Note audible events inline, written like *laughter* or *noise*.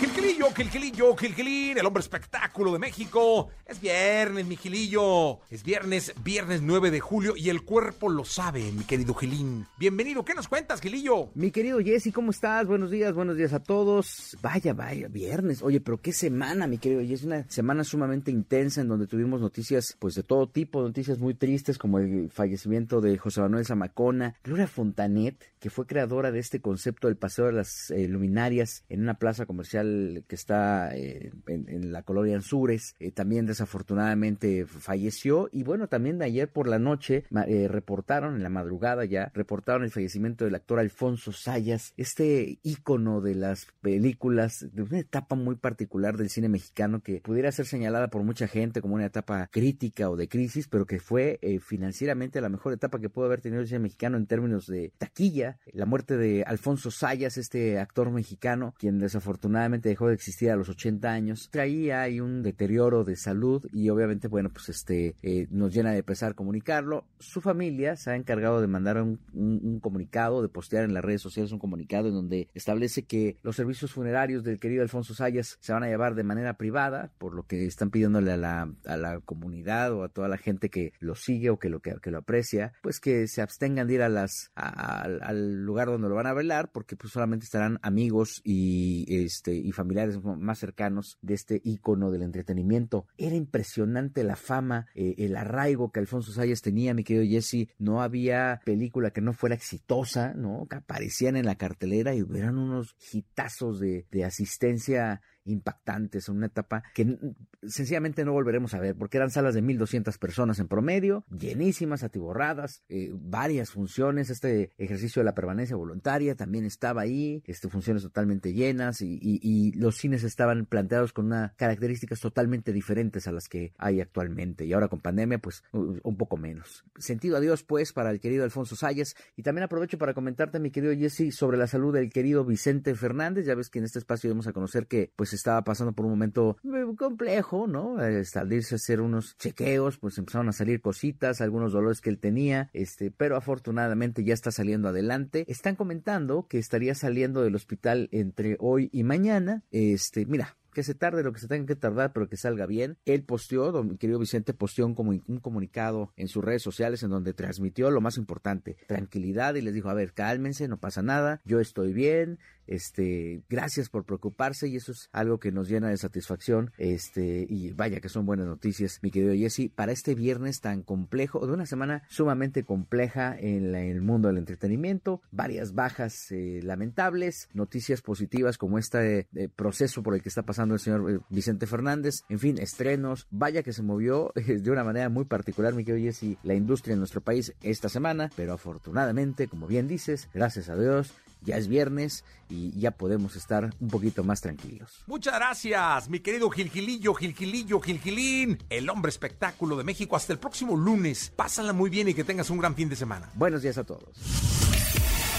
Gilquilillo, Gilquilillo, Gilquilín, el hombre espectáculo de México. Es viernes, mi Gilillo. Es viernes, viernes 9 de julio y el cuerpo lo sabe, mi querido Gilín. Bienvenido, ¿qué nos cuentas, Gilillo? Mi querido Jesse, ¿cómo estás? Buenos días, buenos días a todos. Vaya, vaya, viernes. Oye, pero qué semana, mi querido Jesse. Una semana sumamente intensa en donde tuvimos noticias, pues de todo tipo, noticias muy tristes como el fallecimiento de José Manuel Zamacona, Gloria Fontanet, que fue creadora de este concepto del paseo de las eh, luminarias en una plaza comercial que está eh, en, la colonia Anzures, eh, también desafortunadamente falleció. Y bueno, también ayer por la noche eh, reportaron, en la madrugada ya, reportaron el fallecimiento del actor Alfonso Sayas, este ícono de las películas, de una etapa muy particular del cine mexicano que pudiera ser señalada por mucha gente como una etapa crítica o de crisis, pero que fue financieramente la mejor etapa que pudo haber tenido el cine mexicano en términos de taquilla. La muerte de Alfonso Sayas, este actor mexicano, quien desafortunadamente dejó de existir a los 80 años. Traía ahí un deterioro de salud y obviamente, bueno, pues este eh, nos llena de pesar comunicarlo. Su familia se ha encargado de mandar un, comunicado, de postear en las redes sociales un comunicado en donde establece que los servicios funerarios del querido Alfonso Sayas se van a llevar de manera privada, por lo que están pidiéndole a la, a la comunidad o a toda la gente que lo sigue o que lo, que, lo aprecia, pues que se abstengan de ir a las, al lugar donde lo van a velar, porque pues solamente estarán amigos y este y familiares más cercanos de este ícono del entretenimiento. Era impresionante la fama, eh, el arraigo que Alfonso Sayas tenía, mi querido Jesse. No había película que no fuera exitosa, ¿no? Que aparecían en la cartelera y hubieran unos hitazos de, de asistencia impactantes, una etapa que sencillamente no volveremos a ver, porque eran salas de 1.200 personas en promedio, llenísimas, atiborradas, eh, varias funciones, este ejercicio de la permanencia voluntaria también estaba ahí, este, funciones totalmente llenas y, y, los cines estaban planteados con unas características totalmente diferentes a las que hay actualmente y ahora con pandemia pues un poco menos. Sentido adiós pues para el querido Alfonso Sayas y también aprovecho para comentarte mi querido Jesse sobre la salud del querido Vicente Fernández, ya ves que en este espacio vamos a conocer que pues estaba pasando por un momento eh, complejo, ¿no? Al salirse a hacer unos chequeos, pues empezaron a salir cositas, algunos dolores que él tenía, este, pero afortunadamente ya está saliendo adelante. Están comentando que estaría saliendo del hospital entre hoy y mañana. Este, mira, que se tarde lo que se tenga que tardar, pero que salga bien. Él posteó, mi querido Vicente posteó un, un, comunicado en sus redes sociales en donde transmitió lo más importante, tranquilidad y les dijo, a ver, cálmense, no pasa nada, yo estoy bien, este, gracias por preocuparse y eso es algo que nos llena de satisfacción, este, y vaya que son buenas noticias, mi querido Jesse, para este viernes tan complejo, de una semana sumamente compleja en, el mundo del entretenimiento, varias bajas eh, lamentables, noticias positivas como este proceso por el que está pasando el señor eh, Vicente Fernández, en fin, estrenos, vaya que se movió *laughs* de una manera muy particular, mi querido Jesse, la industria en nuestro país esta semana, pero afortunadamente, como bien dices, gracias a Dios, ya es viernes y ya podemos estar un poquito más tranquilos. Muchas gracias, mi querido Gilgilillo, Gilgilillo, Gilgilín, el hombre espectáculo de México. Hasta el próximo lunes. Pásala muy bien y que tengas un gran fin de semana. Buenos días a todos.